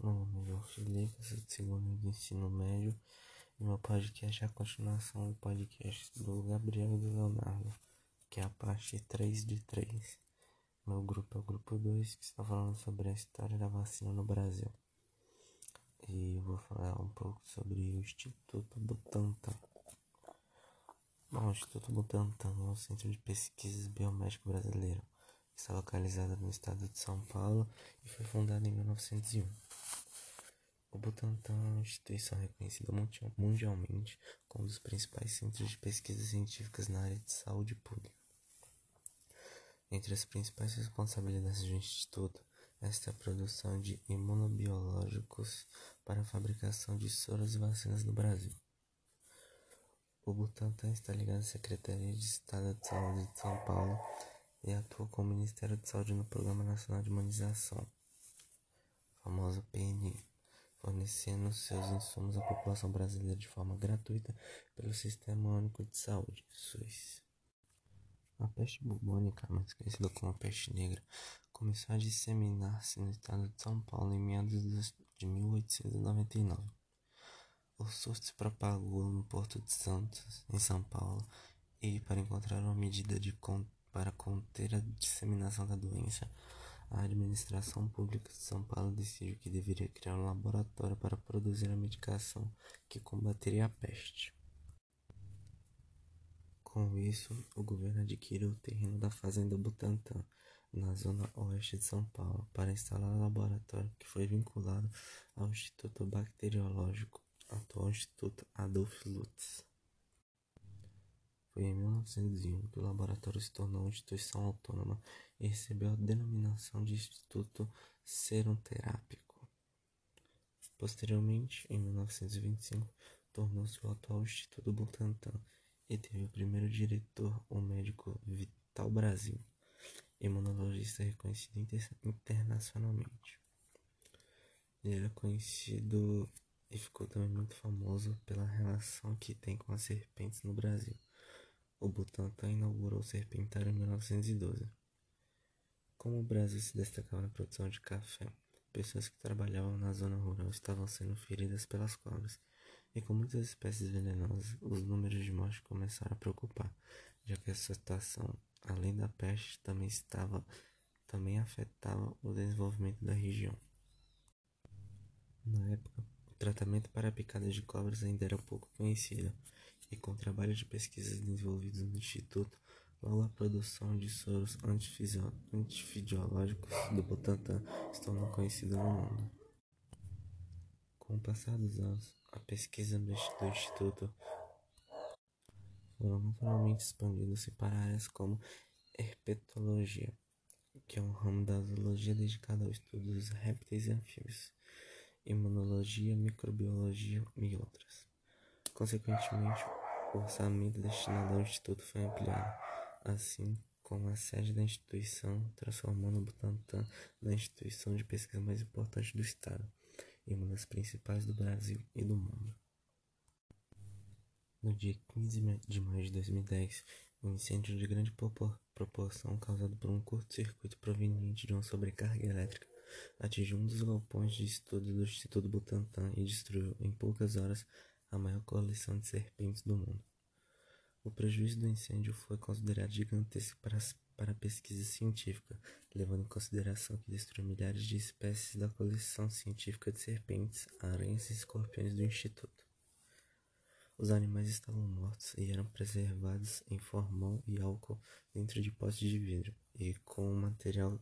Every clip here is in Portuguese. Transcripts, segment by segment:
Meu nome é do segundo do ensino médio e meu podcast é a continuação do podcast do Gabriel e do Leonardo, que é a parte 3 de 3. Meu grupo é o grupo 2, que está falando sobre a história da vacina no Brasil. E eu vou falar um pouco sobre o Instituto Butantan. Bom, o Instituto Butantan é um centro de pesquisas biomédico brasileiro. Está localizado no estado de São Paulo e foi fundado em 1901. O Butantan é uma instituição reconhecida mundialmente como um dos principais centros de pesquisas científicas na área de saúde pública. Entre as principais responsabilidades do Instituto está a produção de imunobiológicos para a fabricação de soros e vacinas no Brasil. O Butantan está ligado à Secretaria de Estado de Saúde de São Paulo e atua com o Ministério de Saúde no Programa Nacional de Imunização, famoso PNI fornecendo seus insumos à população brasileira de forma gratuita pelo Sistema Único de Saúde, SUS. A peste bubônica, mais conhecida como peste negra, começou a disseminar-se no estado de São Paulo em meados de 1899. O surto se propagou no Porto de Santos, em São Paulo, e para encontrar uma medida de para conter a disseminação da doença, a administração pública de São Paulo decidiu que deveria criar um laboratório para produzir a medicação que combateria a peste. Com isso, o governo adquiriu o terreno da Fazenda Butantã, na zona oeste de São Paulo, para instalar o laboratório que foi vinculado ao Instituto Bacteriológico, atual Instituto Adolf Lutz. Foi em 1901 que o laboratório se tornou uma instituição autônoma e recebeu a denominação de Instituto Serum Terápico. Posteriormente, em 1925, tornou-se o atual Instituto Butantan e teve o primeiro diretor, o médico Vital Brasil, imunologista reconhecido inter internacionalmente. Ele era conhecido e ficou também muito famoso pela relação que tem com as serpentes no Brasil. O Butantan inaugurou o serpentário em 1912. Como o Brasil se destacava na produção de café, pessoas que trabalhavam na zona rural estavam sendo feridas pelas cobras, e com muitas espécies venenosas, os números de mortes começaram a preocupar, já que essa situação, além da peste, também estava também afetava o desenvolvimento da região. Na época, o tratamento para picadas de cobras ainda era pouco conhecido, e com o trabalho de pesquisas desenvolvidos no Instituto, logo a produção de soros antifidiológicos do Butantan se tornou conhecida no mundo. Com o passar dos anos, a pesquisa do Instituto foram naturalmente expandidas para áreas como herpetologia, que é um ramo da zoologia dedicado ao estudo dos répteis e anfíbios, imunologia, microbiologia e outras. Consequentemente, o orçamento destinado ao Instituto foi ampliado, assim como a sede da instituição, transformando o Butantan na instituição de pesquisa mais importante do Estado e uma das principais do Brasil e do mundo. No dia 15 de maio de 2010, um incêndio de grande proporção causado por um curto-circuito proveniente de uma sobrecarga elétrica atingiu um dos galpões de estudo do Instituto Butantan e destruiu, em poucas horas, a maior coleção de serpentes do mundo. O prejuízo do incêndio foi considerado gigantesco para, para a pesquisa científica, levando em consideração que destruiu milhares de espécies da coleção científica de serpentes, aranhas e escorpiões do Instituto. Os animais estavam mortos e eram preservados em formol e álcool dentro de potes de vidro, e com material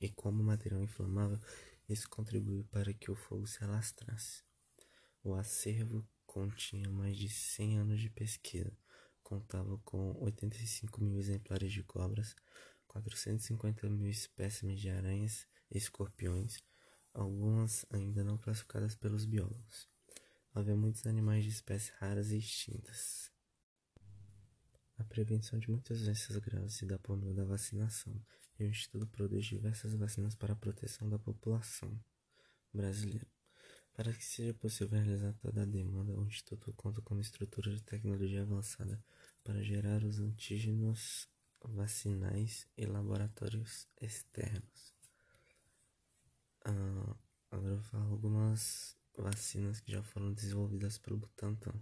e como material inflamável, isso contribuiu para que o fogo se alastrasse. O acervo continha mais de 100 anos de pesquisa. Contava com 85 mil exemplares de cobras, 450 mil espécimes de aranhas e escorpiões, algumas ainda não classificadas pelos biólogos. Havia muitos animais de espécies raras e extintas. A prevenção de muitas doenças graves se dá por meio da vacinação, e o Instituto produz diversas vacinas para a proteção da população brasileira. Para que seja possível realizar toda a demanda, o Instituto conta com uma estrutura de tecnologia avançada para gerar os antígenos vacinais e laboratórios externos. Ah, agora eu vou falar algumas vacinas que já foram desenvolvidas pelo Butantan.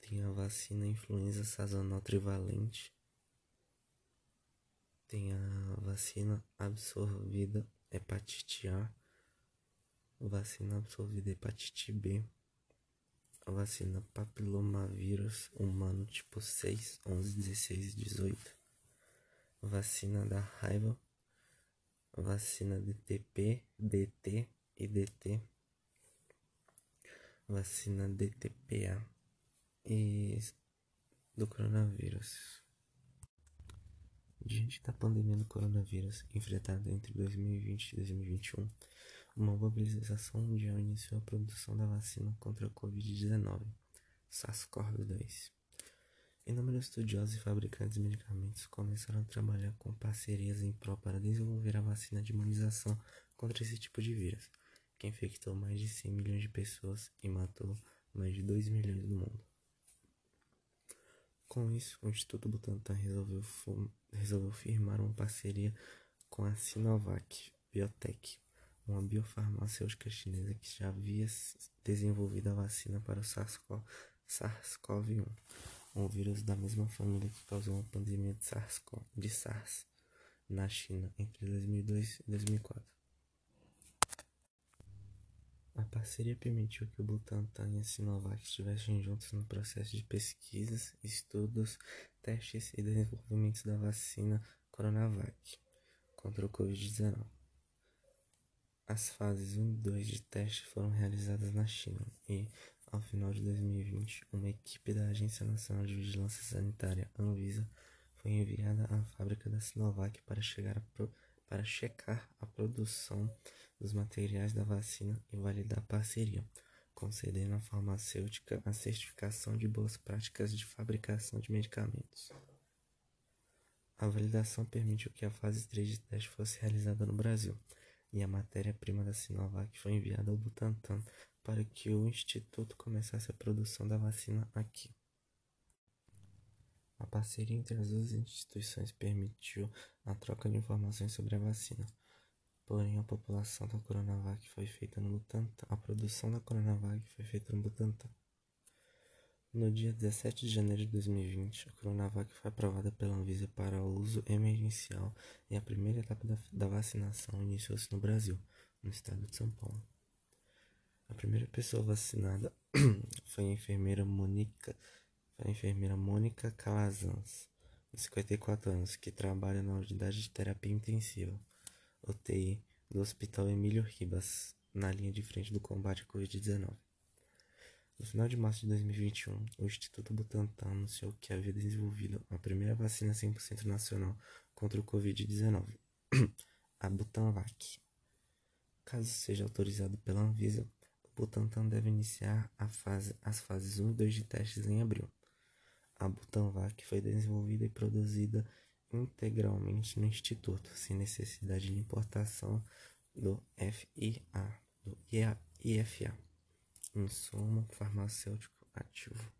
Tem a vacina influenza sazonal trivalente. Tem a vacina absorvida hepatite A. Vacina absorvida hepatite B. Vacina papilomavírus humano tipo 6, 11, 16 e 18. Vacina da raiva. Vacina DTP, DT e DT. Vacina DTPA e do coronavírus. Diante da pandemia do coronavírus enfrentada entre 2020 e 2021, uma mobilização mundial iniciou a produção da vacina contra a Covid-19, SARS-CoV-2. Inúmeros estudiosos e fabricantes de medicamentos começaram a trabalhar com parcerias em prol para desenvolver a vacina de imunização contra esse tipo de vírus, que infectou mais de 100 milhões de pessoas e matou mais de 2 milhões no mundo. Com isso, o Instituto Butantan resolveu, resolveu firmar uma parceria com a Sinovac Biotech, uma biofarmacêutica chinesa que já havia desenvolvido a vacina para o SARS-CoV-1, um vírus da mesma família que causou uma pandemia de SARS, de SARS na China entre 2002 e 2004. A parceria permitiu que o Butantan e a Sinovac estivessem juntos no processo de pesquisas, estudos, testes e desenvolvimento da vacina Coronavac contra o Covid-19. As fases 1 e 2 de teste foram realizadas na China e, ao final de 2020, uma equipe da Agência Nacional de Vigilância Sanitária, Anvisa, foi enviada à fábrica da Sinovac para, chegar a para checar a produção dos materiais da vacina e validar parceria, concedendo à farmacêutica a certificação de boas práticas de fabricação de medicamentos. A validação permitiu que a fase 3 de teste fosse realizada no Brasil, e a matéria-prima da Sinovac foi enviada ao Butantan para que o instituto começasse a produção da vacina aqui. A parceria entre as duas instituições permitiu a troca de informações sobre a vacina, Porém, a população da Coronavac foi feita no Butantan. A produção da Coronavac foi feita no Butantan. No dia 17 de janeiro de 2020, a Coronavac foi aprovada pela Anvisa para uso emergencial e a primeira etapa da, da vacinação iniciou-se no Brasil, no estado de São Paulo. A primeira pessoa vacinada foi a enfermeira Mônica, a enfermeira Mônica Calazans, de 54 anos, que trabalha na unidade de terapia intensiva. UTI do Hospital Emílio Ribas, na linha de frente do combate à Covid-19. No final de março de 2021, o Instituto Butantan anunciou que havia desenvolvido a primeira vacina 100% nacional contra o Covid-19, a Butanvac. Caso seja autorizado pela Anvisa, o Butantan deve iniciar fase, as fases 1 e 2 de testes em abril. A Butanvac foi desenvolvida e produzida integralmente no Instituto, sem necessidade de importação do FIA, do IFA, insumo farmacêutico ativo.